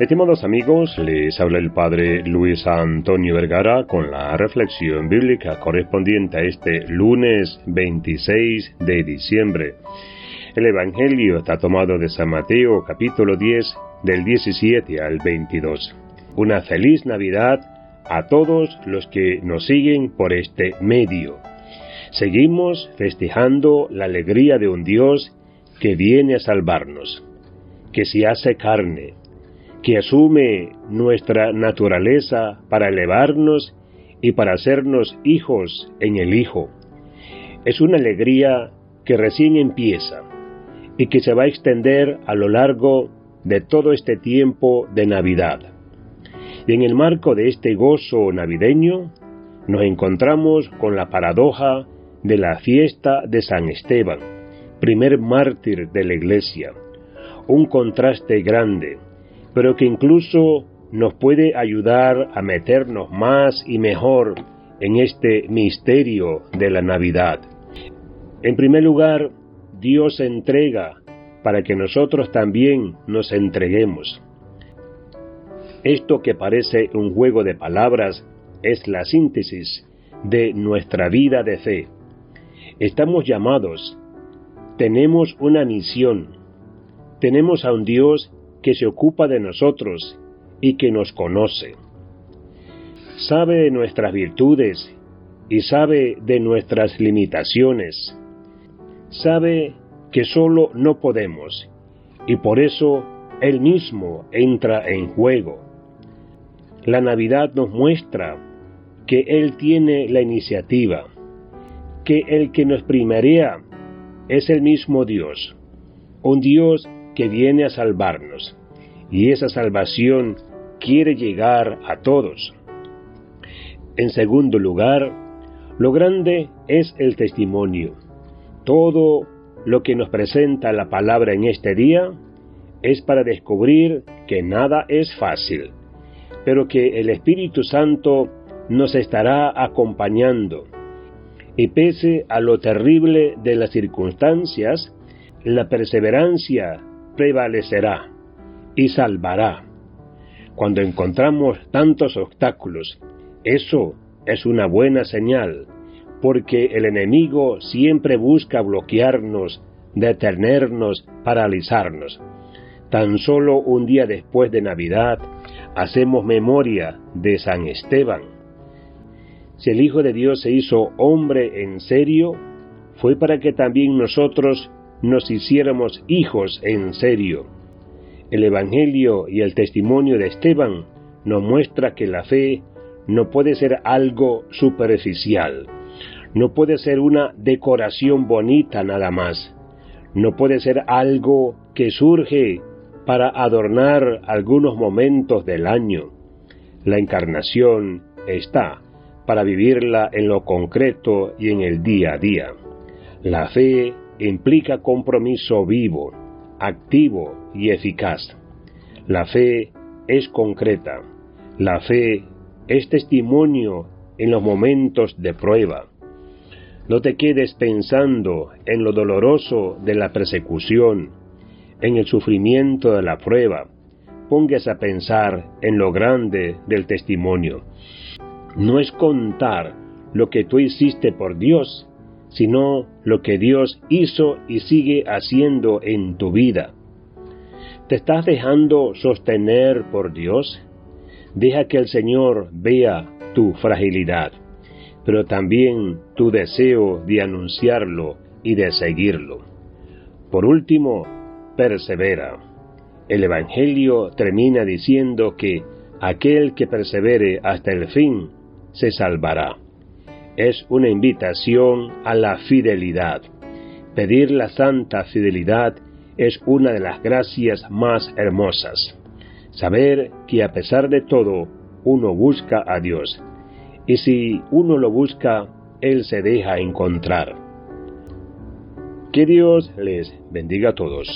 Estimados amigos, les habla el Padre Luis Antonio Vergara con la reflexión bíblica correspondiente a este lunes 26 de diciembre. El Evangelio está tomado de San Mateo capítulo 10 del 17 al 22. Una feliz Navidad a todos los que nos siguen por este medio. Seguimos festejando la alegría de un Dios que viene a salvarnos, que se hace carne, que asume nuestra naturaleza para elevarnos y para hacernos hijos en el Hijo. Es una alegría que recién empieza y que se va a extender a lo largo de todo este tiempo de Navidad. Y en el marco de este gozo navideño nos encontramos con la paradoja de la fiesta de San Esteban, primer mártir de la Iglesia. Un contraste grande pero que incluso nos puede ayudar a meternos más y mejor en este misterio de la Navidad. En primer lugar, Dios entrega para que nosotros también nos entreguemos. Esto que parece un juego de palabras es la síntesis de nuestra vida de fe. Estamos llamados, tenemos una misión, tenemos a un Dios que se ocupa de nosotros y que nos conoce. Sabe de nuestras virtudes y sabe de nuestras limitaciones. Sabe que solo no podemos y por eso Él mismo entra en juego. La Navidad nos muestra que Él tiene la iniciativa, que el que nos primaria es el mismo Dios, un Dios que viene a salvarnos, y esa salvación quiere llegar a todos. En segundo lugar, lo grande es el testimonio. Todo lo que nos presenta la palabra en este día es para descubrir que nada es fácil, pero que el Espíritu Santo nos estará acompañando. Y pese a lo terrible de las circunstancias, la perseverancia prevalecerá y salvará. Cuando encontramos tantos obstáculos, eso es una buena señal, porque el enemigo siempre busca bloquearnos, detenernos, paralizarnos. Tan solo un día después de Navidad hacemos memoria de San Esteban. Si el Hijo de Dios se hizo hombre en serio, fue para que también nosotros nos hiciéramos hijos en serio. El Evangelio y el testimonio de Esteban nos muestra que la fe no puede ser algo superficial, no puede ser una decoración bonita nada más, no puede ser algo que surge para adornar algunos momentos del año. La encarnación está para vivirla en lo concreto y en el día a día. La fe implica compromiso vivo, activo y eficaz. La fe es concreta. La fe es testimonio en los momentos de prueba. No te quedes pensando en lo doloroso de la persecución, en el sufrimiento de la prueba. Pongas a pensar en lo grande del testimonio. No es contar lo que tú hiciste por Dios, sino lo que Dios hizo y sigue haciendo en tu vida. ¿Te estás dejando sostener por Dios? Deja que el Señor vea tu fragilidad, pero también tu deseo de anunciarlo y de seguirlo. Por último, persevera. El Evangelio termina diciendo que aquel que persevere hasta el fin se salvará es una invitación a la fidelidad. Pedir la santa fidelidad es una de las gracias más hermosas. Saber que a pesar de todo uno busca a Dios. Y si uno lo busca, Él se deja encontrar. Que Dios les bendiga a todos.